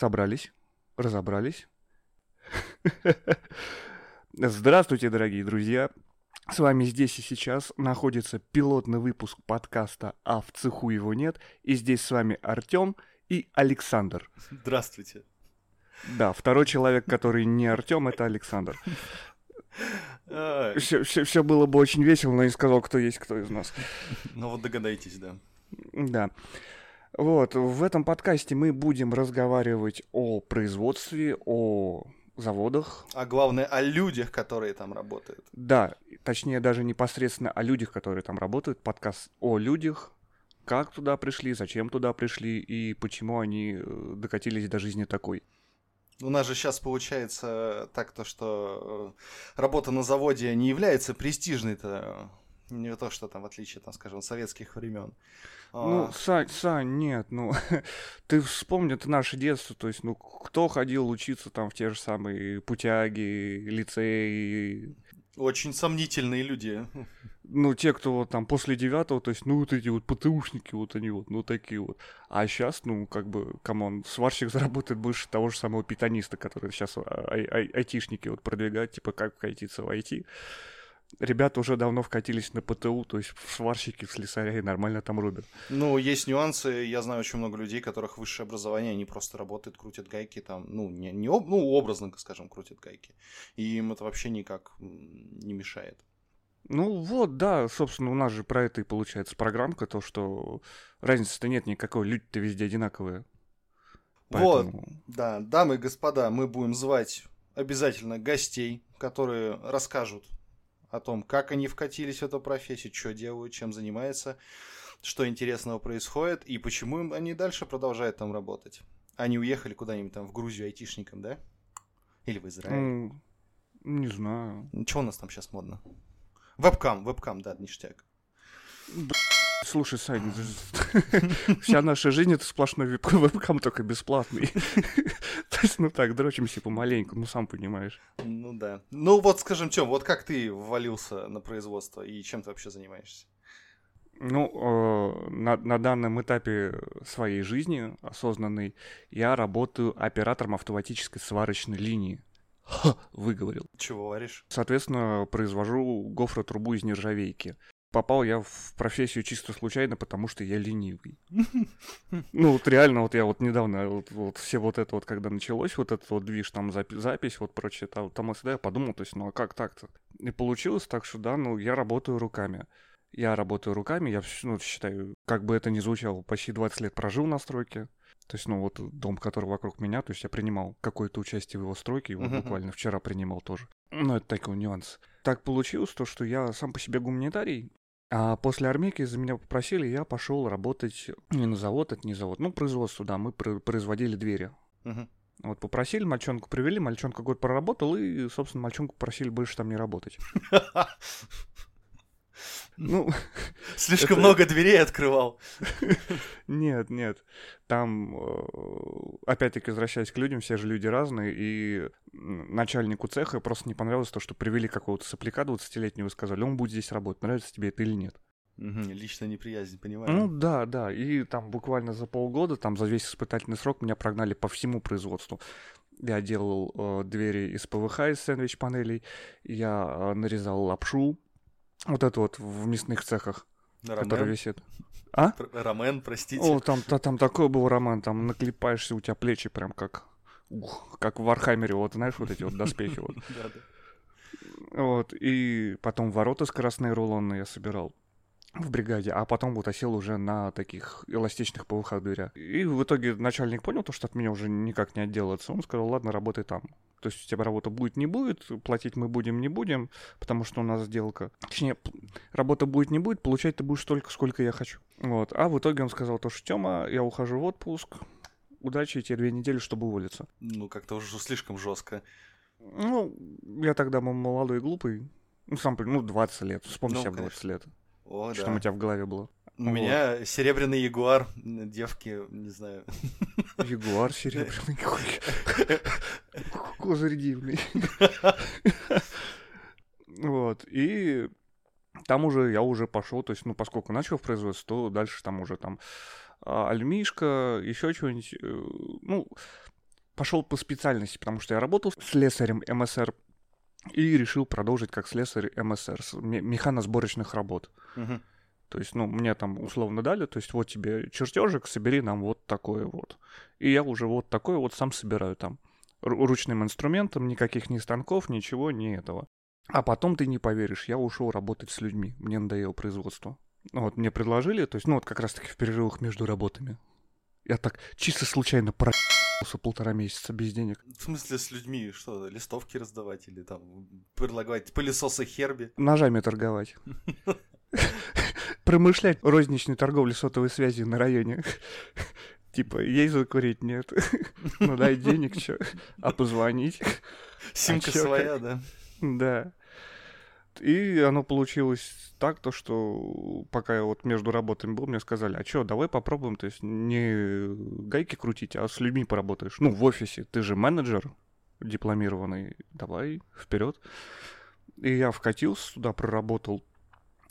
собрались, разобрались. Здравствуйте, дорогие друзья. С вами здесь и сейчас находится пилотный выпуск подкаста «А в цеху его нет». И здесь с вами Артем и Александр. Здравствуйте. Да, второй человек, который не Артем, это Александр. Все, все, все было бы очень весело, но не сказал, кто есть кто из нас. Ну вот догадайтесь, да. Да. Вот, в этом подкасте мы будем разговаривать о производстве, о заводах. А главное, о людях, которые там работают. Да, точнее даже непосредственно о людях, которые там работают. Подкаст о людях, как туда пришли, зачем туда пришли и почему они э, докатились до жизни такой. У нас же сейчас получается так, то, что э, работа на заводе не является престижной-то не то, что там, в отличие, там, скажем, советских времен. Ну, а... Сань, Сань, нет, ну, ты вспомни, это наше детство, то есть, ну, кто ходил учиться там в те же самые путяги, лицеи? Очень сомнительные люди. Ну, те, кто вот там после девятого, то есть, ну, вот эти вот ПТУшники, вот они вот, ну, такие вот. А сейчас, ну, как бы, come on, сварщик заработает больше того же самого питониста, который сейчас а, ай- ай- айтишники вот продвигают, типа, как вкатиться в IT ребята уже давно вкатились на ПТУ, то есть в сварщики, в слесаря и нормально там рубят. Ну, есть нюансы. Я знаю очень много людей, которых высшее образование, они просто работают, крутят гайки там, ну, не, не об, ну, образно, скажем, крутят гайки. И им это вообще никак не мешает. Ну вот, да, собственно, у нас же про это и получается программка, то, что разницы-то нет никакой, люди-то везде одинаковые. Поэтому... Вот, да, дамы и господа, мы будем звать обязательно гостей, которые расскажут о том, как они вкатились в эту профессию, что делают, чем занимаются, что интересного происходит и почему они дальше продолжают там работать. Они уехали куда-нибудь там в Грузию айтишникам, да? Или в Израиль? Не знаю. Что у нас там сейчас модно? Вебкам, вебкам, да, ништяк. Слушай, Сань, вся наша жизнь это сплошной вебкам, только бесплатный. То есть, ну так, дрочимся помаленьку, ну сам понимаешь. Ну да. Ну вот, скажем, Тём, вот как ты ввалился на производство и чем ты вообще занимаешься? Ну, э, на, на данном этапе своей жизни осознанной я работаю оператором автоматической сварочной линии. Ха, выговорил. Чего варишь? Соответственно, произвожу гофротрубу из нержавейки попал я в профессию чисто случайно, потому что я ленивый. Ну, вот реально, вот я вот недавно, вот, вот все вот это вот, когда началось, вот этот вот движ, там запись, запись вот прочее, там, там и сюда, я подумал, то есть, ну, а как так-то? И получилось так, что, да, ну, я работаю руками. Я работаю руками, я, ну, считаю, как бы это ни звучало, почти 20 лет прожил на стройке. То есть, ну, вот дом, который вокруг меня, то есть я принимал какое-то участие в его стройке, его uh-huh. буквально вчера принимал тоже. Ну, это такой нюанс. Так получилось то, что я сам по себе гуманитарий, а после армейки за меня попросили, я пошел работать не на завод, это не завод, ну, производство, да, мы производили двери. Угу. Вот попросили, мальчонку привели, мальчонка год проработал, и, собственно, мальчонку попросили больше там не работать. Ну, слишком это... много дверей открывал. Нет, нет. Там, э, опять-таки, возвращаясь к людям, все же люди разные, и начальнику цеха просто не понравилось то, что привели какого-то сопляка 20-летнего и сказали, он будет здесь работать, нравится тебе это или нет. Угу, личная неприязнь, понимаю. Ну да, да. И там буквально за полгода, там за весь испытательный срок меня прогнали по всему производству. Я делал э, двери из ПВХ, из сэндвич-панелей, я э, нарезал лапшу, вот это вот в мясных цехах, рамен. который висит. А? Рамен, простите. О, там, та, там такой был рамен, там наклепаешься, у тебя плечи прям как, ух, как в Warhammer е, вот знаешь, вот эти вот доспехи вот. Вот, и потом ворота скоростные рулонные я собирал в бригаде, а потом вот осел уже на таких эластичных ПВХ дверях. И в итоге начальник понял то, что от меня уже никак не отделаться. Он сказал, ладно, работай там. То есть у тебя работа будет, не будет, платить мы будем, не будем, потому что у нас сделка. Точнее, работа будет, не будет, получать ты будешь столько, сколько я хочу. Вот. А в итоге он сказал то, что Тёма, я ухожу в отпуск, удачи тебе две недели, чтобы уволиться. Ну, как-то уже слишком жестко. Ну, я тогда был молодой и глупый. Ну, сам, ну, 20 лет. Вспомни ну, себя 20 лет. О, что да. у тебя в голове было? У вот. меня серебряный ягуар, девки, не знаю. Ягуар серебряный какой. Козырь дивный. Вот, и там уже я уже пошел, то есть, ну, поскольку начал в производство, то дальше там уже там а, альмишка, еще что-нибудь. Э, ну, пошел по специальности, потому что я работал слесарем МСР и решил продолжить как слесарь МСР, механосборочных работ. Угу. То есть, ну, мне там условно дали, то есть, вот тебе чертежик, собери нам вот такое вот. И я уже вот такое вот сам собираю там. Ручным инструментом, никаких ни станков, ничего, ни этого. А потом ты не поверишь, я ушел работать с людьми. Мне надоело производство. Ну, вот мне предложили, то есть, ну, вот как раз-таки в перерывах между работами. Я так чисто случайно про полтора месяца без денег. В смысле с людьми? Что, листовки раздавать или там предлагать пылесосы Херби? Ножами торговать. Промышлять розничной торговли сотовой связи на районе. Типа, ей закурить нет. Ну дай денег, что? А позвонить? Симка а своя, да? Да. И оно получилось так, то, что пока я вот между работами был, мне сказали, а что, давай попробуем, то есть не гайки крутить, а с людьми поработаешь. Ну, в офисе, ты же менеджер дипломированный, давай, вперед. И я вкатился туда, проработал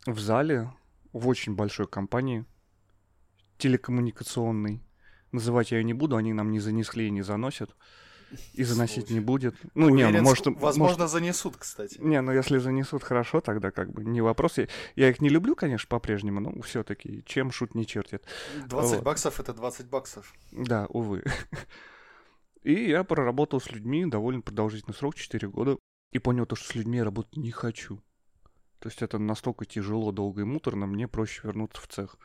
в зале в очень большой компании, телекоммуникационной. Называть я ее не буду, они нам не занесли и не заносят. И заносить Слушай. не будет. Ну, Уверен, не, ну, может... Возможно, может... занесут, кстати. Не, ну, если занесут хорошо, тогда как бы не вопрос. Я, я их не люблю, конечно, по-прежнему, но все таки чем шут не чертит. 20 вот. баксов — это 20 баксов. Да, увы. И я проработал с людьми довольно продолжительный срок, 4 года, и понял то, что с людьми я работать не хочу. То есть это настолько тяжело, долго и муторно, мне проще вернуться в цех.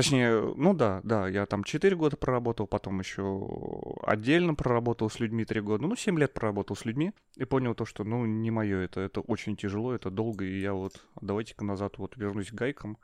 Точнее, ну да, да, я там 4 года проработал, потом еще отдельно проработал с людьми 3 года, ну 7 лет проработал с людьми и понял то, что ну не мое это, это очень тяжело, это долго, и я вот давайте-ка назад вот вернусь к гайкам.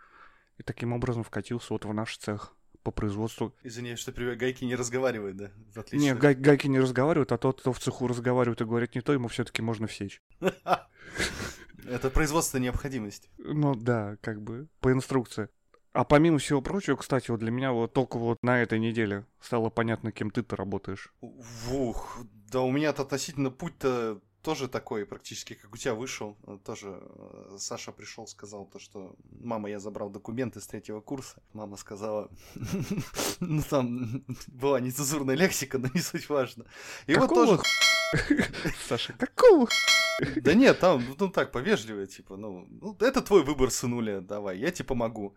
И таким образом вкатился вот в наш цех по производству. Извиняюсь, что привет, гайки не разговаривают, да? Отлично. Не, гай, гайки не разговаривают, а тот, кто в цеху разговаривает и говорит не то, ему все-таки можно всечь. Это производство необходимости. Ну да, как бы по инструкции. А помимо всего прочего, кстати, вот для меня вот только вот на этой неделе стало понятно, кем ты-то работаешь. Ух, да у меня-то относительно путь-то тоже такой, практически как у тебя вышел. Тоже э, Саша пришел, сказал то, что мама, я забрал документы с третьего курса. Мама сказала, ну там была нецензурная лексика, но не суть важно. И вот тоже... Саша, какого да нет, там, ну так, повежливее, типа, ну, ну, это твой выбор, сынуля, давай, я тебе помогу.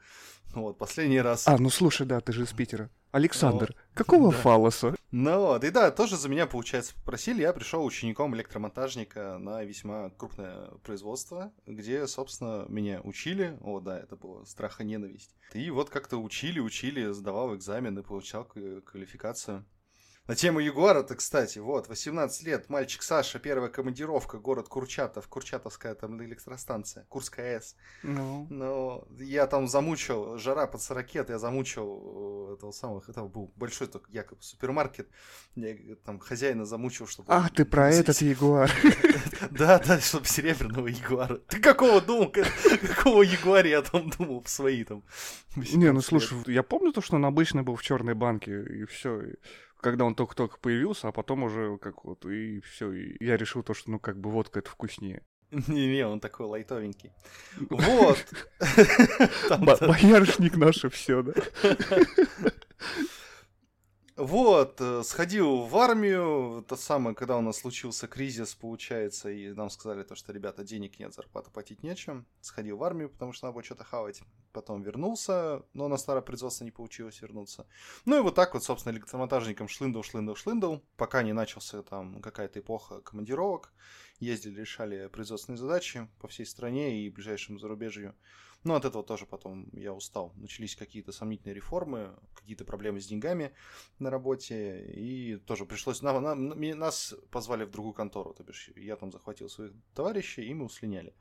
Вот, последний раз. А, ну слушай, да, ты же из Питера. Александр, ну, какого да. фалоса? Ну вот, и да, тоже за меня, получается, попросили. Я пришел учеником электромонтажника на весьма крупное производство, где, собственно, меня учили. О, да, это было страх и ненависть. И вот как-то учили, учили, сдавал экзамены, получал квалификацию. На тему Ягуара-то, кстати, вот, 18 лет, мальчик Саша, первая командировка, город Курчатов, Курчатовская там электростанция, Курская С. Ну. Но я там замучил, жара под 40 лет, я замучил э, этого самого, это был большой только якобы супермаркет, я там хозяина замучил, чтобы... А, ты про этот Ягуар. Да, да, чтобы серебряного Ягуара. Ты какого думал, какого Ягуара я там думал, свои там. Не, ну слушай, я помню то, что он обычно был в черной банке, и все когда он только-только появился, а потом уже как вот, и все, и я решил то, что, ну, как бы водка это вкуснее. Не-не, он такой лайтовенький. Вот. Боярышник наше все, да? Вот, э, сходил в армию, то самое, когда у нас случился кризис, получается, и нам сказали то, что, ребята, денег нет, зарплату платить нечем. Сходил в армию, потому что надо было что-то хавать. Потом вернулся, но на старое производство не получилось вернуться. Ну и вот так вот, собственно, электромонтажником шлындал, шлындал, шлындал, пока не начался там какая-то эпоха командировок. Ездили, решали производственные задачи по всей стране и ближайшему зарубежью. Но от этого тоже потом я устал. Начались какие-то сомнительные реформы, какие-то проблемы с деньгами на работе, и тоже пришлось... На, на, на, нас позвали в другую контору, то бишь я там захватил своих товарищей, и мы услиняли.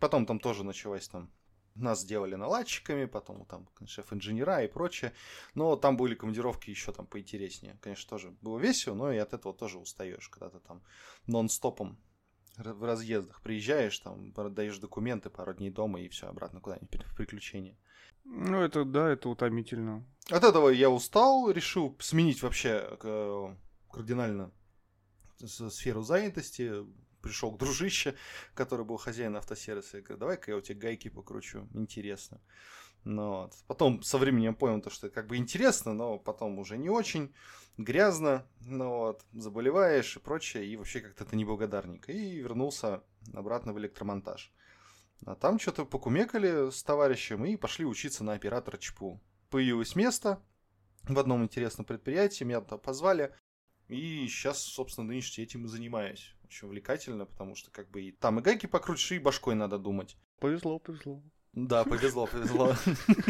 Потом там тоже началась там нас сделали наладчиками, потом там шеф-инженера и прочее. Но там были командировки еще там поинтереснее. Конечно, тоже было весело, но и от этого тоже устаешь, когда ты там нон-стопом в разъездах приезжаешь, там, продаешь документы, пару дней дома и все, обратно куда-нибудь в приключения. Ну, это, да, это утомительно. От этого я устал, решил сменить вообще кардинально сферу занятости. Пришел к дружище, который был хозяин автосервиса, и говорю, давай-ка я у тебя гайки покручу, интересно. Ну, вот. Потом со временем понял, то, что как бы интересно, но потом уже не очень. грязно, ну вот, заболеваешь и прочее, и вообще как-то ты неблагодарник. И вернулся обратно в электромонтаж. А там что-то покумекали с товарищем и пошли учиться на оператора ЧПУ. Появилось место в одном интересном предприятии, меня туда позвали. И сейчас, собственно, нынешне этим и занимаюсь. Очень увлекательно, потому что как бы и там и гайки покрутишь, и башкой надо думать. Повезло, повезло. Да, повезло, повезло.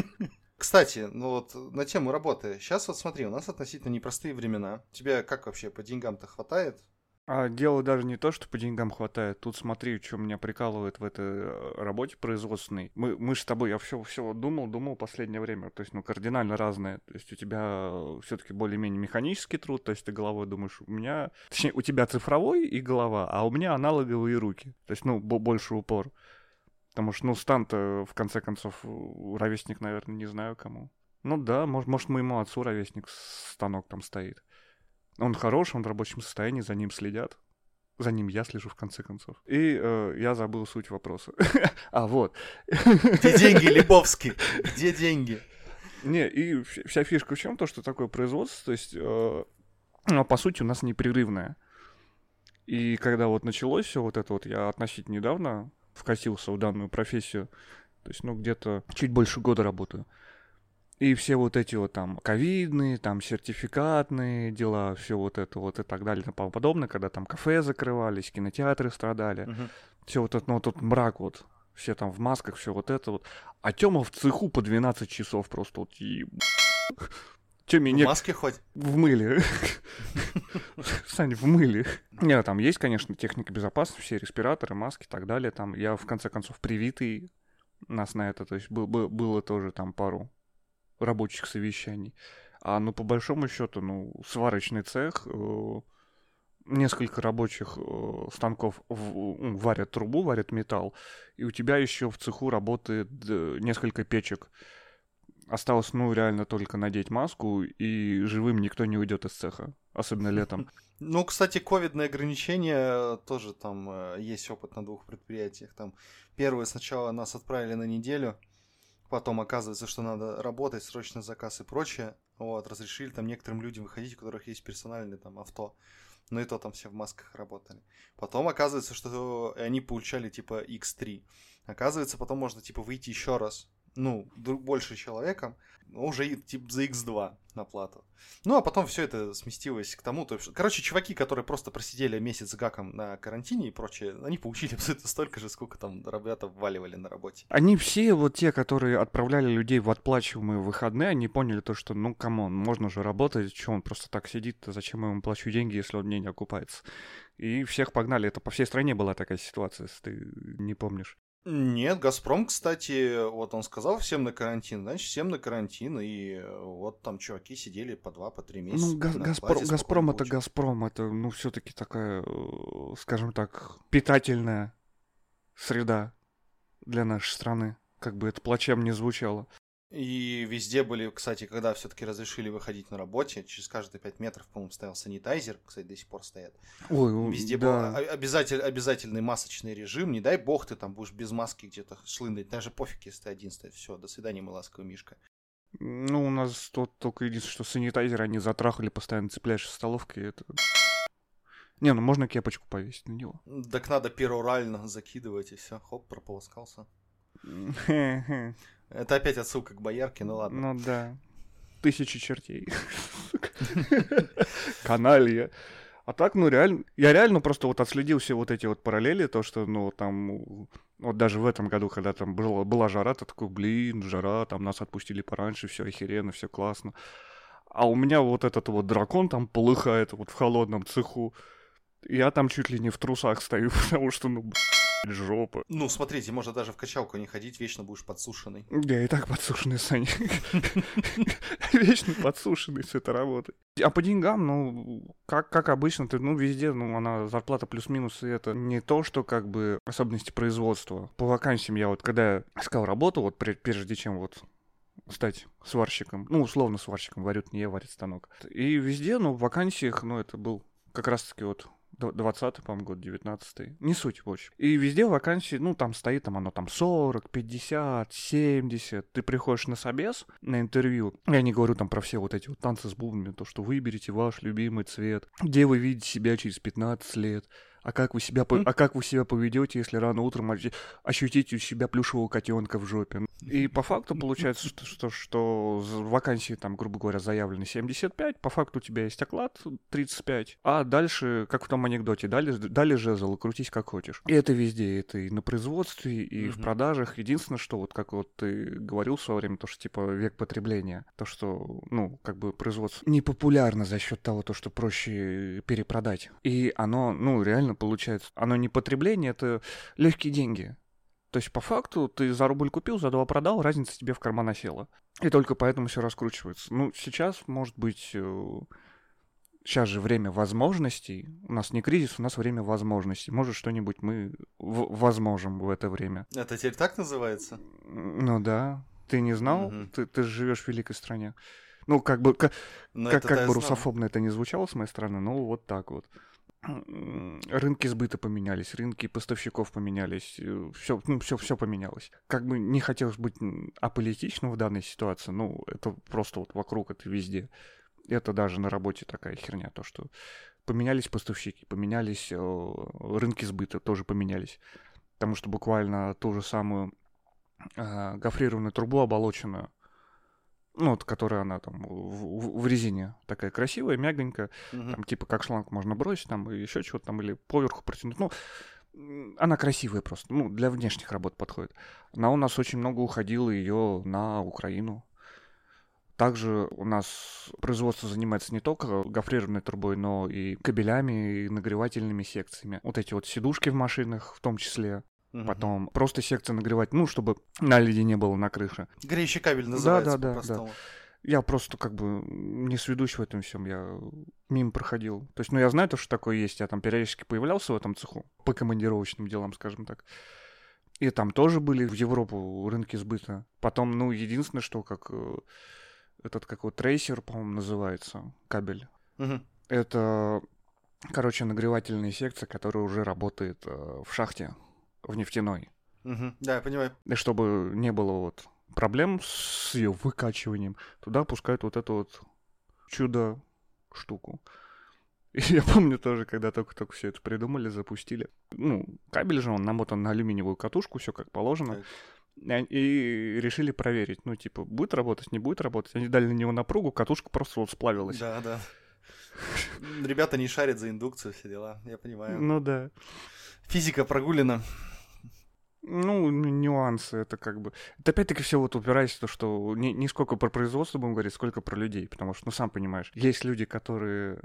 Кстати, ну вот на тему работы. Сейчас вот смотри, у нас относительно непростые времена. Тебе как вообще по деньгам-то хватает? А дело даже не то, что по деньгам хватает. Тут смотри, что меня прикалывает в этой э, работе производственной. Мы, мы с тобой, я все, все думал, думал последнее время. То есть, ну, кардинально разное. То есть у тебя э, все-таки более-менее механический труд, то есть ты головой думаешь, у меня... Точнее, у тебя цифровой и голова, а у меня аналоговые руки. То есть, ну, больше упор. Потому что, ну, стан-то, в конце концов, ровесник, наверное, не знаю кому. Ну да, может, может моему отцу ровесник станок там стоит. Он хорош, он в рабочем состоянии, за ним следят. За ним я слежу, в конце концов. И э, я забыл суть вопроса. а, вот. Где деньги, Лебовский? Где деньги? Не, и вся фишка в чем? То, что такое производство, то есть, э, ну, по сути, у нас непрерывное. И когда вот началось все вот это вот, я относительно недавно вкатился в данную профессию, то есть, ну, где-то чуть больше года работаю. И все вот эти вот там ковидные, там сертификатные дела, все вот это вот и так далее и тому подобное, когда там кафе закрывались, кинотеатры страдали, uh-huh. все вот это, ну, тут мрак вот, все там в масках, все вот это вот. А Тёма в цеху по 12 часов просто вот и... Чем в маске хоть? В мыле. Сань, в мыле. Нет, там есть, конечно, техника безопасности, все респираторы, маски и так далее. Там я, в конце концов, привитый нас на это, то есть был, был, было тоже там пару рабочих совещаний. А ну, по большому счету, ну, сварочный цех, э, несколько рабочих э, станков в, варят трубу, варят металл, и у тебя еще в цеху работает э, несколько печек. Осталось, ну, реально только надеть маску, и живым никто не уйдет из цеха, особенно летом. Ну, кстати, ковидные ограничения тоже там э, есть опыт на двух предприятиях. Там первое сначала нас отправили на неделю, Потом оказывается, что надо работать, срочно заказ и прочее. Вот, разрешили там некоторым людям выходить, у которых есть персональное там авто. Ну и то там все в масках работали. Потом оказывается, что они получали типа X3. Оказывается, потом можно типа выйти еще раз ну, больше человеком, уже типа за X2 на плату. Ну, а потом все это сместилось к тому, то есть, короче, чуваки, которые просто просидели месяц гаком на карантине и прочее, они получили абсолютно столько же, сколько там ребята вваливали на работе. Они все, вот те, которые отправляли людей в отплачиваемые выходные, они поняли то, что, ну, come on, можно же работать, что он просто так сидит, зачем я ему плачу деньги, если он мне не окупается. И всех погнали, это по всей стране была такая ситуация, если ты не помнишь. Нет, Газпром, кстати, вот он сказал всем на карантин, значит, всем на карантин, и вот там чуваки сидели по два, по три месяца. Ну, Газ- Газпром, Газпром это Газпром, это, ну, все-таки такая, э, скажем так, питательная среда для нашей страны, как бы это плачем не звучало. И везде были, кстати, когда все-таки разрешили выходить на работе, через каждые 5 метров, по-моему, стоял санитайзер, кстати, до сих пор стоят. Ой, везде да. был обязатель, обязательный масочный режим. Не дай бог ты там будешь без маски где-то шлындать. Даже пофиг, если ты один стоит. Все, до свидания, мой ласковый Мишка. Ну, у нас тут только единственное, что санитайзер они затрахали, постоянно цепляешь в столовке, это... Не, ну можно кепочку повесить на него. Так надо перорально закидывать, и все, хоп, прополоскался. Это опять отсылка к боярке, ну ладно. Ну да. Тысячи чертей. Каналья. А так, ну, реально, я реально просто вот отследил все вот эти вот параллели, то, что, ну, там, вот даже в этом году, когда там была, была жара, ты такой, блин, жара, там нас отпустили пораньше, все охеренно, все классно. А у меня вот этот вот дракон там полыхает вот в холодном цеху. Я там чуть ли не в трусах стою, потому что, ну, жопа. Ну, смотрите, можно даже в качалку не ходить, вечно будешь подсушенный. Я и так подсушенный, Саня. Вечно подсушенный с этой работы. А по деньгам, ну, как, как обычно, ты, ну, везде, ну, она зарплата плюс-минус, и это не то, что, как бы, особенности производства. По вакансиям я вот, когда искал работу, вот, прежде чем вот стать сварщиком, ну, условно сварщиком, варят не я, варит станок. И везде, ну, в вакансиях, ну, это был как раз-таки вот 20 по-моему, год, 19 Не суть, в общем. И везде вакансии, ну, там стоит, там оно там 40, 50, 70. Ты приходишь на собес, на интервью. Я не говорю там про все вот эти вот танцы с бубнами, то, что выберите ваш любимый цвет, где вы видите себя через 15 лет, а как вы себя, а как вы себя поведете, если рано утром ощутите у себя плюшевого котенка в жопе? И по факту получается, что, что, что вакансии там, грубо говоря, заявлены 75, по факту у тебя есть оклад 35, а дальше, как в том анекдоте, дали, дали жезл и крутись как хочешь. И это везде, это и на производстве, и mm-hmm. в продажах. Единственное, что вот как вот ты говорил в свое время, то, что типа век потребления, то, что, ну, как бы производство не популярно за счет того, то, что проще перепродать. И оно, ну, реально получается, оно не потребление, это легкие деньги. То есть, по факту, ты за рубль купил, за два продал, разница тебе в карман осела. И только поэтому все раскручивается. Ну, сейчас, может быть, сейчас э, же время возможностей. У нас не кризис, у нас время возможностей. Может, что-нибудь мы возможем в это время. Это теперь так называется? Ну да. Ты не знал? Угу. Ты, ты живешь в великой стране. Ну, как бы, как, как, как бы русофобно это не звучало с моей стороны, но вот так вот рынки сбыта поменялись, рынки поставщиков поменялись, все, э, ну, все, все поменялось. Как бы не хотелось быть аполитичным в данной ситуации, ну, это просто вот вокруг, это везде. Это даже на работе такая херня, то, что поменялись поставщики, поменялись э, рынки сбыта, тоже поменялись. Потому что буквально ту же самую э, гофрированную трубу оболоченную, ну, вот, которая она там в, в резине такая красивая, мягонькая, угу. там типа как шланг можно бросить, там и еще чего-то там, или поверху протянуть. Ну, она красивая просто, ну, для внешних работ подходит. Она у нас очень много уходила ее на Украину. Также у нас производство занимается не только гофрированной трубой, но и кабелями, и нагревательными секциями. Вот эти вот сидушки в машинах в том числе. Угу. Потом просто секция нагревать, ну, чтобы наледи не было на крыше. Греющий кабель называется да, да, да, да. Я просто как бы не сведущ в этом всем, я мимо проходил. То есть, ну, я знаю то, что такое есть, я там периодически появлялся в этом цеху по командировочным делам, скажем так. И там тоже были в Европу рынки сбыта. Потом, ну, единственное, что как э, этот как вот трейсер, по-моему, называется, кабель. Угу. Это, короче, нагревательная секция, которая уже работает э, в шахте в нефтяной. Угу. Да, я понимаю. И чтобы не было вот проблем с ее выкачиванием, туда пускают вот эту вот чудо штуку. И я помню тоже, когда только-только все это придумали, запустили. Ну, кабель же он намотан на алюминиевую катушку, все как положено. Так. И решили проверить, ну, типа, будет работать, не будет работать. Они дали на него напругу, катушка просто вот сплавилась. Да, да. Ребята не шарят за индукцию, все дела, я понимаю. Ну да. Физика прогулена. Ну, нюансы, это как бы... Это опять-таки все вот упирается в то, что не, не сколько про производство будем говорить, сколько про людей, потому что, ну, сам понимаешь, есть люди, которые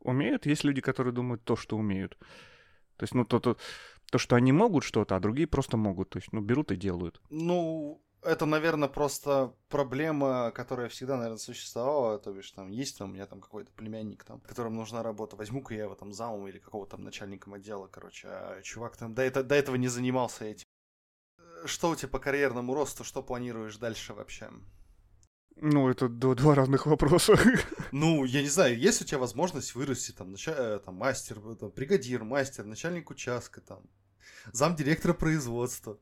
умеют, есть люди, которые думают то, что умеют. То есть, ну, то, то, то что они могут что-то, а другие просто могут. То есть, ну, берут и делают. Ну, это, наверное, просто проблема, которая всегда, наверное, существовала. То бишь, там, есть там у меня там какой-то племянник, там, которому нужна работа. Возьму-ка я его там замом или какого-то там начальником отдела, короче. А чувак там до, это, до этого не занимался этим. Что у тебя по карьерному росту? Что планируешь дальше вообще? Ну, это два разных вопроса. Ну, я не знаю, есть у тебя возможность вырасти там, нача... Э, там мастер, там, бригадир, мастер, начальник участка, там, зам директора производства.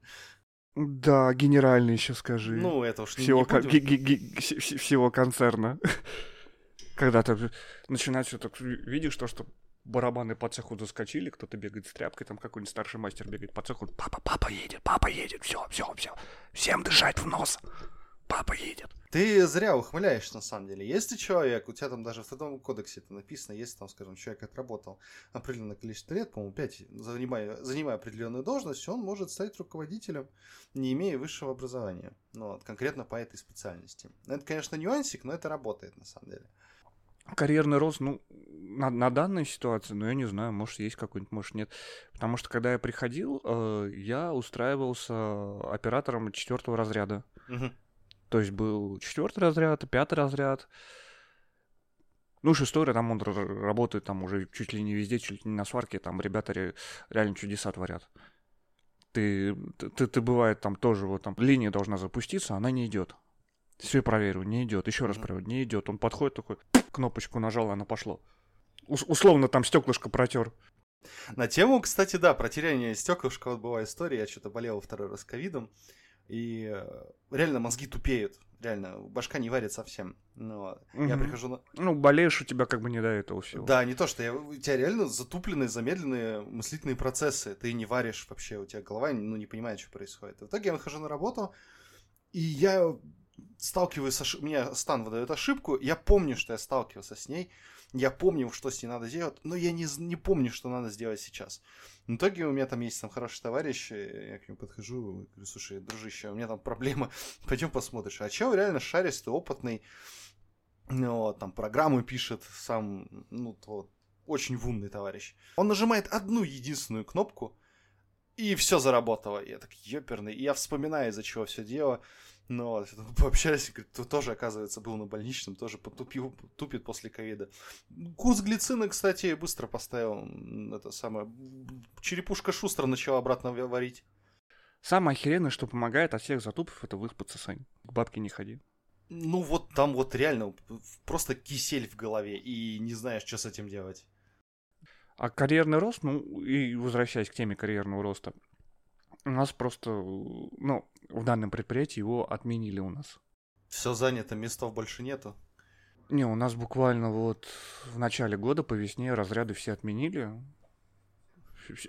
Да, генеральный еще скажи. Ну, это уж всего, не кон- г- г- г- всего концерна. Когда ты начинаешь все так, видишь то, что барабаны по цеху заскочили, кто-то бегает с тряпкой, там какой-нибудь старший мастер бегает по цеху, папа, папа едет, папа едет, все, все, все, всем дышать в нос папа едет. Ты зря ухмыляешься, на самом деле. Если человек, у тебя там даже в трудовом кодексе это написано, если там, скажем, человек отработал определенное количество лет, по-моему, 5, занимая, занимая определенную должность, он может стать руководителем, не имея высшего образования. Ну, вот, конкретно по этой специальности. Это, конечно, нюансик, но это работает, на самом деле. Карьерный рост, ну, на, на данной ситуации, ну, я не знаю, может, есть какой-нибудь, может, нет. Потому что, когда я приходил, э, я устраивался оператором четвертого разряда. Угу. То есть был четвертый разряд, пятый разряд. Ну, шестой там он работает там уже чуть ли не везде, чуть ли не на сварке, там ребята реально чудеса творят. Ты, ты, ты бывает там тоже вот там линия должна запуститься, она не идет. Все проверю, не идет. Еще раз проверю, не идет. Он подходит такой, кнопочку нажал, она пошло. условно там стеклышко протер. На тему, кстати, да, про теряние стеклышка, вот была история, я что-то болел второй раз ковидом, и э, реально мозги тупеют, реально, башка не варит совсем. Но угу. я прихожу на... Ну, болеешь, у тебя как бы не до этого всего. Да, не то, что я... у тебя реально затупленные, замедленные мыслительные процессы, ты не варишь вообще, у тебя голова ну, не понимает, что происходит. И в итоге я выхожу на работу, и я сталкиваюсь с ошибкой, меня Стан выдает ошибку, я помню, что я сталкивался с ней, я помню, что с ней надо делать, но я не, не помню, что надо сделать сейчас. В итоге у меня там есть там хороший товарищ, я к нему подхожу, говорю, слушай, дружище, у меня там проблема, пойдем посмотришь. А чел реально шаристый, опытный, ну, там программу пишет сам, ну, то очень вунный товарищ. Он нажимает одну единственную кнопку, и все заработало. Я так ёперный. И я вспоминаю, из-за чего все дело. Но ну, пообщались, говорит, ты тоже, оказывается, был на больничном, тоже потупил, тупит после ковида. Курс глицина, кстати, быстро поставил. Это самое. Черепушка шустро начала обратно варить. Самое охеренное, что помогает от всех затупов, это выспаться, Сань. К бабке не ходи. Ну вот там вот реально просто кисель в голове, и не знаешь, что с этим делать. А карьерный рост, ну и возвращаясь к теме карьерного роста, у нас просто, ну, в данном предприятии его отменили у нас. Все занято, местов больше нету. Не, у нас буквально вот в начале года по весне разряды все отменили.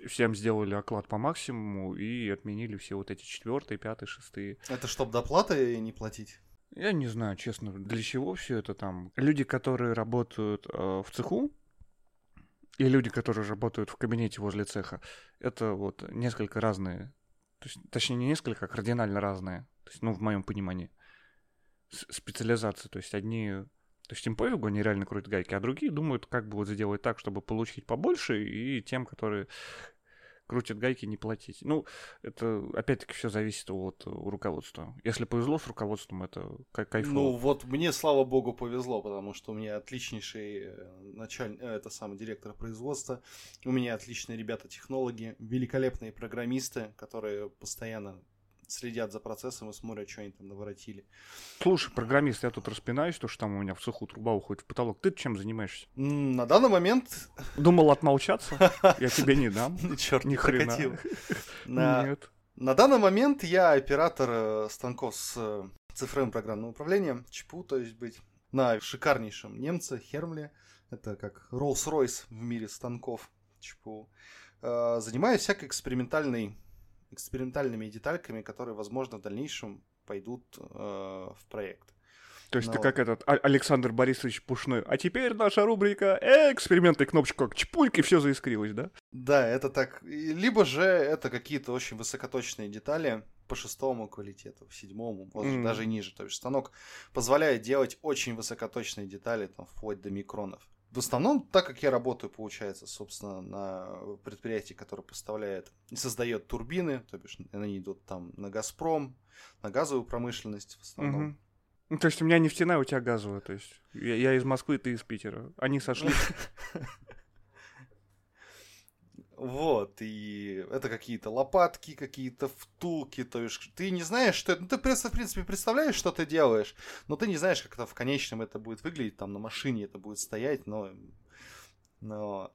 Всем сделали оклад по максимуму и отменили все вот эти четвертые, пятые, шестые. Это чтобы доплаты не платить? Я не знаю, честно, для чего все это там. Люди, которые работают э, в цеху, и люди, которые работают в кабинете возле цеха, это вот несколько разные то есть, точнее, не несколько, а кардинально разные. То есть, ну, в моем понимании. Специализация. То есть, одни... То есть, им пофигу, они реально крутят гайки, а другие думают, как бы вот сделать так, чтобы получить побольше, и тем, которые крутят гайки, не платить. Ну, это опять-таки все зависит от руководства. Если повезло с руководством, это кайфово. Ну, вот мне, слава богу, повезло, потому что у меня отличнейший э, начальник, э, это самый директор производства, у меня отличные ребята-технологи, великолепные программисты, которые постоянно следят за процессом и смотрят, что они там наворотили. Слушай, программист, я тут распинаюсь, то, что там у меня в сухую труба уходит в потолок. Ты чем занимаешься? На данный момент... Думал отмолчаться? Я тебе не дам. Черт, ни хрена. Нет. На данный момент я оператор э, станков с э, цифровым программным управлением, ЧПУ, то есть быть, на шикарнейшем немце Хермле. Это как Rolls-Royce в мире станков ЧПУ. Э, занимаюсь всякой экспериментальной экспериментальными детальками, которые, возможно, в дальнейшем пойдут э, в проект. То есть Но... ты как этот Александр Борисович Пушной. А теперь наша рубрика эксперименты, кнопочку как чпульк, и все заискрилось, да? Да, это так. Либо же это какие-то очень высокоточные детали по шестому квалитету, седьмому, может, mm. даже ниже. То есть станок позволяет делать очень высокоточные детали, там, вплоть до микронов. В основном, так как я работаю, получается, собственно, на предприятии, которое поставляет и создает турбины, то бишь они идут там на Газпром, на газовую промышленность в основном. Угу. Ну, то есть у меня нефтяная, у тебя газовая, то есть я, я из Москвы, ты из Питера. Они сошли. Вот, и это какие-то лопатки, какие-то втулки, то есть ты не знаешь, что это... Ну, ты, в принципе, представляешь, что ты делаешь, но ты не знаешь, как это в конечном это будет выглядеть, там на машине это будет стоять, но... но...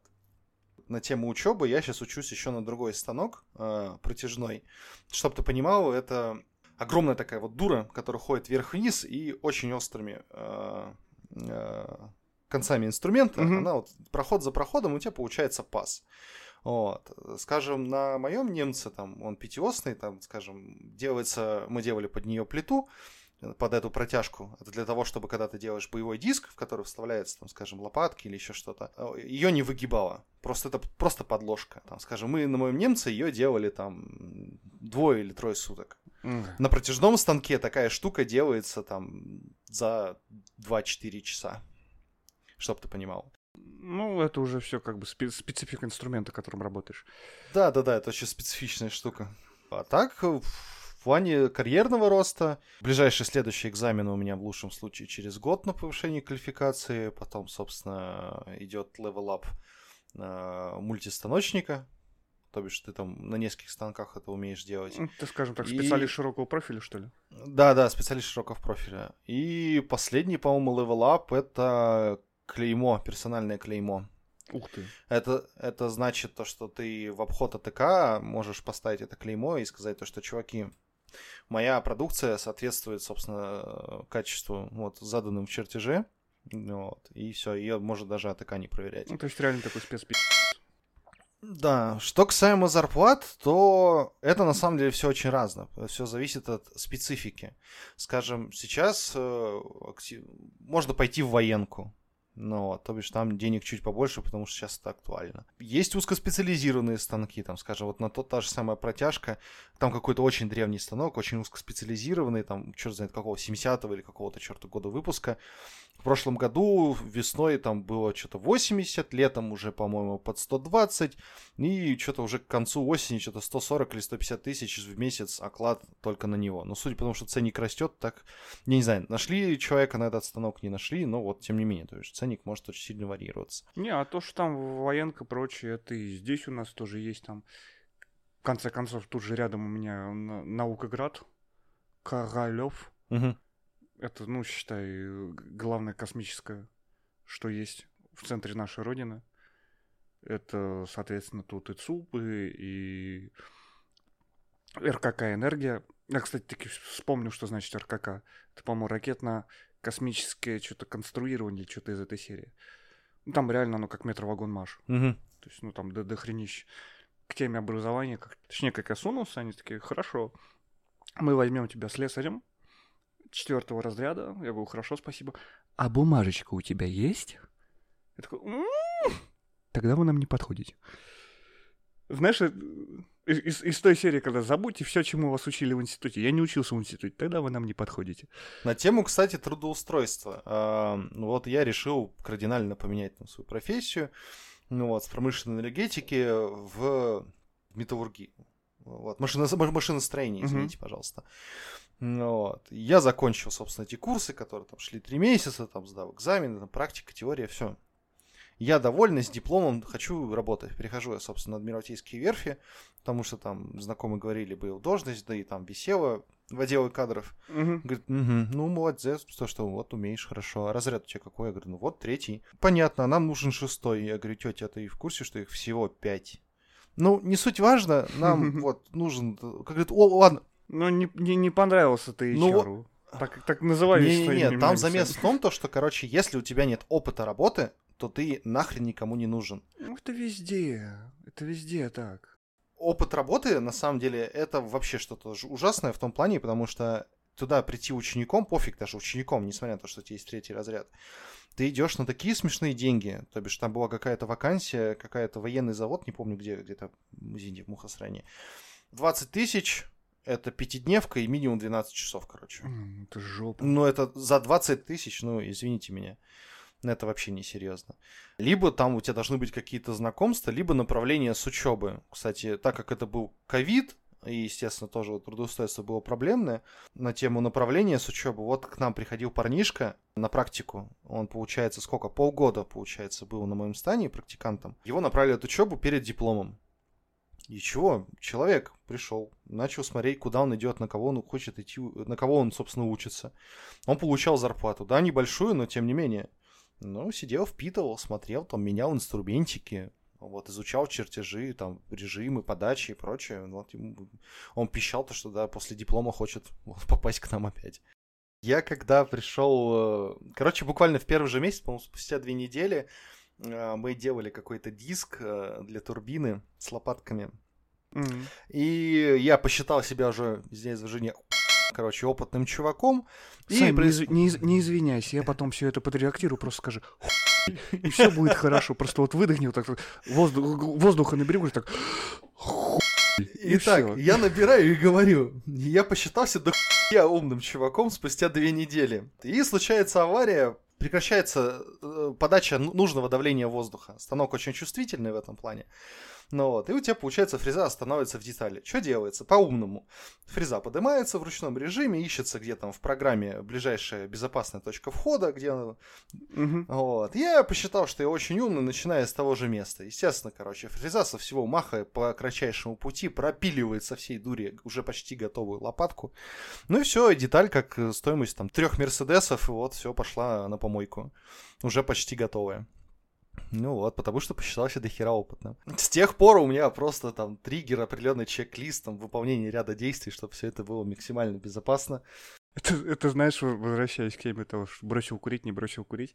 На тему учебы я сейчас учусь еще на другой станок э, протяжной. Чтобы ты понимал, это огромная такая вот дура, которая ходит вверх-вниз и очень острыми э, э, концами инструмента. Mm-hmm. Она вот проход за проходом, у тебя получается пас. Вот. Скажем, на моем немце, там, он пятиосный, там, скажем, делается, мы делали под нее плиту, э, под эту протяжку. Это для того, чтобы когда ты делаешь боевой диск, в который вставляется, там, скажем, лопатки или еще что-то, э, ее не выгибало. Просто это просто подложка. Там, скажем, мы на моем немце ее делали там двое или трое суток. Mm. На протяжном станке такая штука делается там за 2-4 часа. Чтоб ты понимал. Ну, это уже все как бы специфика инструмента, которым работаешь. Да, да, да, это очень специфичная штука. А так, в плане карьерного роста, ближайший следующий экзамен у меня в лучшем случае через год на повышение квалификации, потом, собственно, идет э, мультистаночника, то бишь ты там на нескольких станках это умеешь делать. Ну, ты, скажем так, специалист и... широкого профиля, что ли? Да, да, специалист широкого профиля. И последний, по-моему, up это клеймо, персональное клеймо. Ух ты. Это, это значит то, что ты в обход АТК можешь поставить это клеймо и сказать то, что, чуваки, моя продукция соответствует, собственно, качеству, вот, заданным в чертеже, вот, и все, ее может даже АТК не проверять. Ну, то есть реально такой спецпи... Да, что касаемо зарплат, то это на самом деле все очень разно. Все зависит от специфики. Скажем, сейчас э, можно пойти в военку. Ну, вот, то бишь там денег чуть побольше, потому что сейчас это актуально. Есть узкоспециализированные станки, там, скажем, вот на то та же самая протяжка, там какой-то очень древний станок, очень узкоспециализированный, там, черт знает какого, 70-го или какого-то черта года выпуска. В прошлом году весной там было что-то 80, летом уже, по-моему, под 120, и что-то уже к концу осени что-то 140 или 150 тысяч в месяц оклад только на него. Но судя по тому, что ценник растет, так, я не знаю, нашли человека на этот станок, не нашли, но вот тем не менее, то есть ценник может очень сильно варьироваться. Не, а то, что там военка прочее, это и здесь у нас тоже есть там. В конце концов, тут же рядом у меня Наукоград, Королев. Угу. Это, ну, считай, главное космическое, что есть в центре нашей Родины. Это, соответственно, тут и ЦУПы, и РКК «Энергия». Я, кстати, таки вспомнил, что значит РКК. Это, по-моему, ракетно-космическое что-то конструирование, что-то из этой серии. Ну, там реально оно как метровагон Маш. Угу. То есть, ну, там до, до хренищ. К теме образования, как, точнее, как я сунулся, они такие, хорошо, мы возьмем тебя слесарем, четвертого разряда. Я говорю, хорошо, спасибо. А бумажечка у тебя есть? Я такой, м-м-м". тогда вы нам не подходите. Знаешь, э, из, из, той серии, когда забудьте все, чему вас учили в институте. Я не учился в институте, тогда вы нам не подходите. На тему, кстати, трудоустройства. Ну вот я решил кардинально поменять там, свою профессию. Ну вот, с промышленной энергетики в металлургии. Вот, машино, машиностроение, извините, uh-huh. пожалуйста. Ну вот. Я закончил, собственно, эти курсы, которые там шли три месяца, там сдал экзамены, там практика, теория, все. Я довольный, с дипломом, хочу работать. Перехожу я, собственно, на Адмиралтейские верфи, потому что там знакомые говорили, был должность, да и там висела в отделе кадров. Угу. Говорит, угу, ну, молодец, то, что вот умеешь, хорошо. А разряд у тебя какой? Я говорю, ну вот третий. Понятно, а нам нужен шестой. Я говорю, тетя, ты в курсе, что их всего пять? Ну, не суть важно, нам вот нужен... Как говорит, о, ладно, ну, не, не, не понравился ты HR. Ну, так, так назывались не, не, не, там замес в том, то, что, короче, если у тебя нет опыта работы, то ты нахрен никому не нужен. Ну, это везде. Это везде так. Опыт работы, на самом деле, это вообще что-то ужасное в том плане, потому что туда прийти учеником, пофиг даже учеником, несмотря на то, что у тебя есть третий разряд, ты идешь на такие смешные деньги. То бишь, там была какая-то вакансия, какая-то военный завод, не помню где, где-то в Музине, в Мухосране. 20 тысяч, это пятидневка и минимум 12 часов, короче. Это жопа. Ну, это за 20 тысяч, ну, извините меня. Это вообще не серьезно. Либо там у тебя должны быть какие-то знакомства, либо направление с учебы. Кстати, так как это был ковид, и, естественно, тоже трудоустройство было проблемное, на тему направления с учебы, вот к нам приходил парнишка на практику. Он, получается, сколько? Полгода, получается, был на моем стане практикантом. Его направили от учебу перед дипломом. И чего? Человек пришел, начал смотреть, куда он идет, на кого он хочет идти, на кого он, собственно, учится. Он получал зарплату, да, небольшую, но тем не менее. Ну, сидел, впитывал, смотрел, там, менял инструментики, вот, изучал чертежи, там, режимы, подачи и прочее. Вот, ему, он пищал то, что, да, после диплома хочет вот, попасть к нам опять. Я когда пришел, э, короче, буквально в первый же месяц, по-моему, спустя две недели, э, мы делали какой-то диск э, для турбины с лопатками. Mm-hmm. И я посчитал себя уже, здесь выражение, короче, опытным чуваком. Сань, и... не, не, не извиняйся, я потом все это подредактирую, просто скажи и все будет хорошо. Просто вот выдохни вот так, воздух, воздуха наберу, так Итак, я набираю и говорю, я посчитался до я умным чуваком спустя две недели. И случается авария, прекращается э, подача нужного давления воздуха. Станок очень чувствительный в этом плане. Ну вот, и у тебя, получается, фреза становится в детали. Что делается? По-умному. Фреза поднимается в ручном режиме, ищется где там в программе ближайшая безопасная точка входа, где она... Угу. Вот. Я посчитал, что я очень умный, начиная с того же места. Естественно, короче, фреза со всего маха по кратчайшему пути пропиливает со всей дури уже почти готовую лопатку. Ну и все, деталь как стоимость там трех мерседесов, и вот все пошла на помойку. Уже почти готовая. Ну вот, потому что посчитал себя дохера опытным. С тех пор у меня просто там триггер, определенный чек-лист, там выполнение ряда действий, чтобы все это было максимально безопасно. Это, это, знаешь, возвращаясь к теме того, что бросил курить, не бросил курить.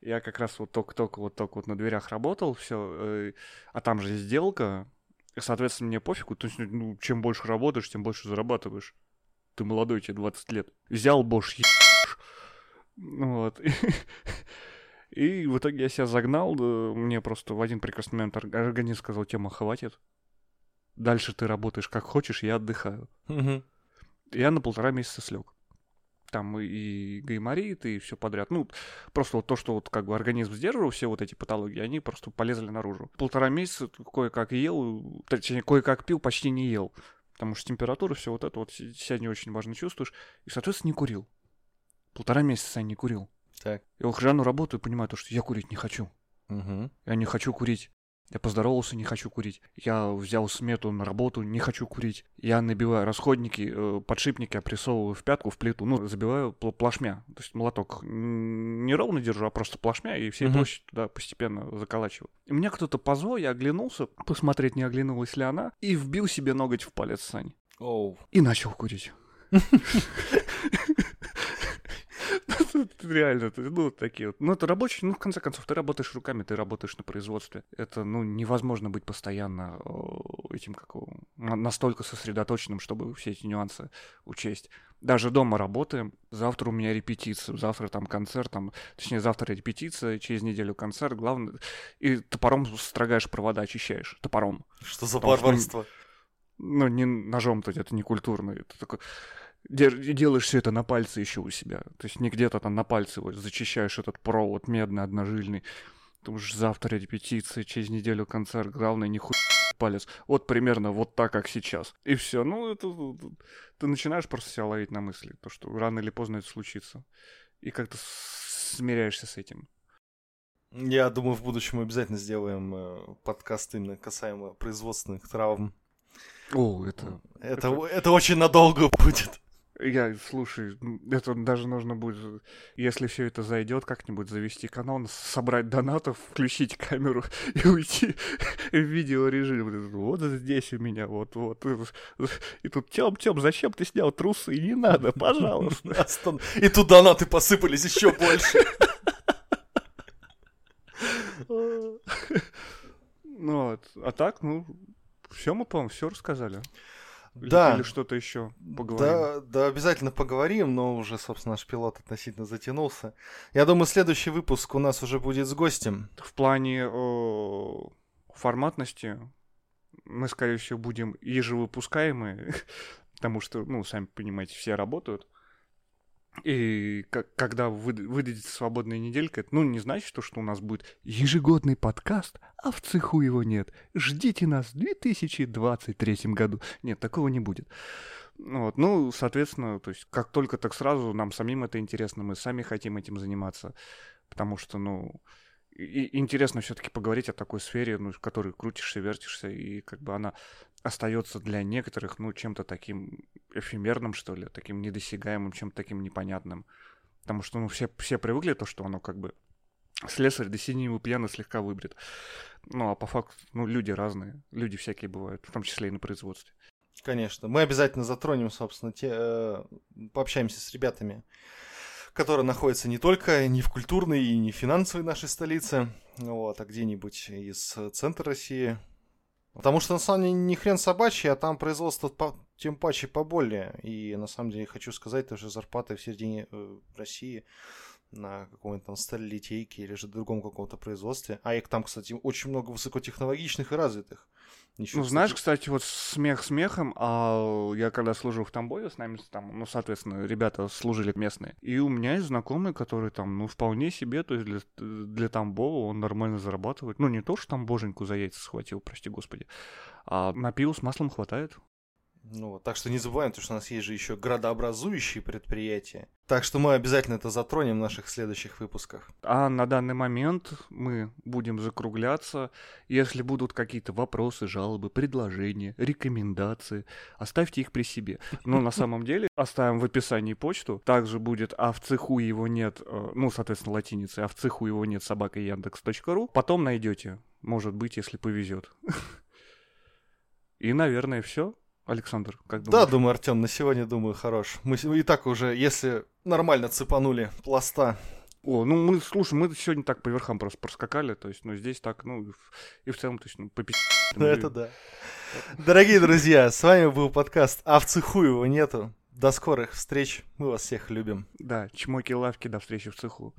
Я как раз вот только-только вот только вот на дверях работал, все, э, а там же сделка, соответственно, мне пофигу, то есть, ну, чем больше работаешь, тем больше зарабатываешь. Ты молодой, тебе 20 лет. Взял Бош, ебашь. Вот. И в итоге я себя загнал, мне просто в один прекрасный момент организм сказал, тема хватит. Дальше ты работаешь как хочешь, я отдыхаю. Угу. Я на полтора месяца слег. Там и гайморит, и все подряд. Ну, просто вот то, что вот как бы организм сдерживал все вот эти патологии, они просто полезли наружу. Полтора месяца кое-как ел, точнее, кое-как пил, почти не ел. Потому что температура, все вот это вот себя не очень важно чувствуешь. И, соответственно, не курил. Полтора месяца я не курил. Так. Я ухожу на работу и понимаю, то, что я курить не хочу. Угу. Я не хочу курить. Я поздоровался, не хочу курить. Я взял смету на работу, не хочу курить. Я набиваю расходники, э, подшипники опрессовываю в пятку, в плиту, ну, забиваю плашмя. То есть молоток не ровно держу, а просто плашмя, и всей uh-huh. площадь туда постепенно заколачиваю. И мне кто-то позвал, я оглянулся, посмотреть, не оглянулась ли она, и вбил себе ноготь в палец, Сань. Oh. И начал курить. Реально, ну, такие вот. Ну, это рабочий, ну, в конце концов, ты работаешь руками, ты работаешь на производстве. Это, ну, невозможно быть постоянно этим, как настолько сосредоточенным, чтобы все эти нюансы учесть. Даже дома работаем, завтра у меня репетиция, завтра там концерт, там, точнее, завтра репетиция, через неделю концерт, главное, и топором строгаешь провода, очищаешь, топором. Что за варварство? Ну, не ножом-то, это не культурно, это такое делаешь все это на пальце еще у себя. То есть не где-то там на пальце вот зачищаешь этот провод медный, одножильный. Потому что завтра репетиция, через неделю концерт, главное, не хуй палец. Вот примерно вот так, как сейчас. И все. Ну, это, ты начинаешь просто себя ловить на мысли, то, что рано или поздно это случится. И как-то смиряешься с этим. Я думаю, в будущем мы обязательно сделаем э, подкаст именно касаемо производственных травм. О, это... Это, это... это очень надолго будет. Я, слушай, это даже нужно будет, если все это зайдет, как-нибудь завести канал, собрать донатов, включить камеру и уйти в видеорежим. Вот здесь у меня, вот, вот. И тут, Тём, Тём, зачем ты снял трусы? Не надо, пожалуйста. И тут донаты посыпались еще больше. Ну вот, а так, ну, все мы, по-моему, все рассказали. Да. Или что-то еще поговорим? Да, да, обязательно поговорим, но уже, собственно, наш пилот относительно затянулся. Я думаю, следующий выпуск у нас уже будет с гостем. В плане о, форматности мы, скорее всего, будем ежевыпускаемые, потому что, ну, сами понимаете, все работают. И когда вы, свободная неделька, это, ну, не значит, то, что у нас будет ежегодный подкаст, а в цеху его нет. Ждите нас в 2023 году. Нет, такого не будет. Вот. Ну, соответственно, то есть как только так сразу нам самим это интересно, мы сами хотим этим заниматься, потому что, ну, и интересно все-таки поговорить о такой сфере, ну, в которой крутишься, вертишься, и как бы она остается для некоторых, ну, чем-то таким эфемерным, что ли, таким недосягаемым, чем-то таким непонятным. Потому что, ну, все, все привыкли то, что оно как бы слесарь до синего пьяно слегка выбрит. Ну, а по факту, ну, люди разные, люди всякие бывают, в том числе и на производстве. Конечно. Мы обязательно затронем, собственно, те, э, пообщаемся с ребятами, которая находится не только не в культурной и не в финансовой нашей столице, вот, а где-нибудь из центра России. Потому что, на самом деле, не хрен собачий, а там производство по, тем паче поболее. И, на самом деле, хочу сказать, что зарплаты в середине э, России на каком-нибудь там сталелитейке или же другом каком-то производстве. А их там, кстати, очень много высокотехнологичных и развитых. Ничего, ну, знаешь, кстати, вот смех смехом, а я когда служил в Тамбове, с нами там, ну, соответственно, ребята служили местные. И у меня есть знакомый, который там, ну, вполне себе, то есть для, для Тамбова он нормально зарабатывает. Ну, не то, что там боженьку за яйца схватил, прости господи, а на пиво с маслом хватает. Ну, так что не забываем, то, что у нас есть же еще градообразующие предприятия. Так что мы обязательно это затронем в наших следующих выпусках. А на данный момент мы будем закругляться. Если будут какие-то вопросы, жалобы, предложения, рекомендации, оставьте их при себе. Но на самом деле оставим в описании почту. Также будет «А в цеху его нет», э, ну, соответственно, латиницей, «А в цеху его нет» собака яндекс.ру. Потом найдете, может быть, если повезет. И, наверное, все. Александр, как думаешь? Да, думаю, Артем, на сегодня, думаю, хорош. Мы и так уже, если нормально цепанули пласта. О, ну мы, слушай, мы сегодня так по верхам просто проскакали, то есть, ну, здесь так, ну, и в целом, то есть, ну, по Ну, это да. Дорогие друзья, с вами был подкаст «А в цеху его нету». До скорых встреч, мы вас всех любим. Да, чмоки-лавки, до встречи в цеху.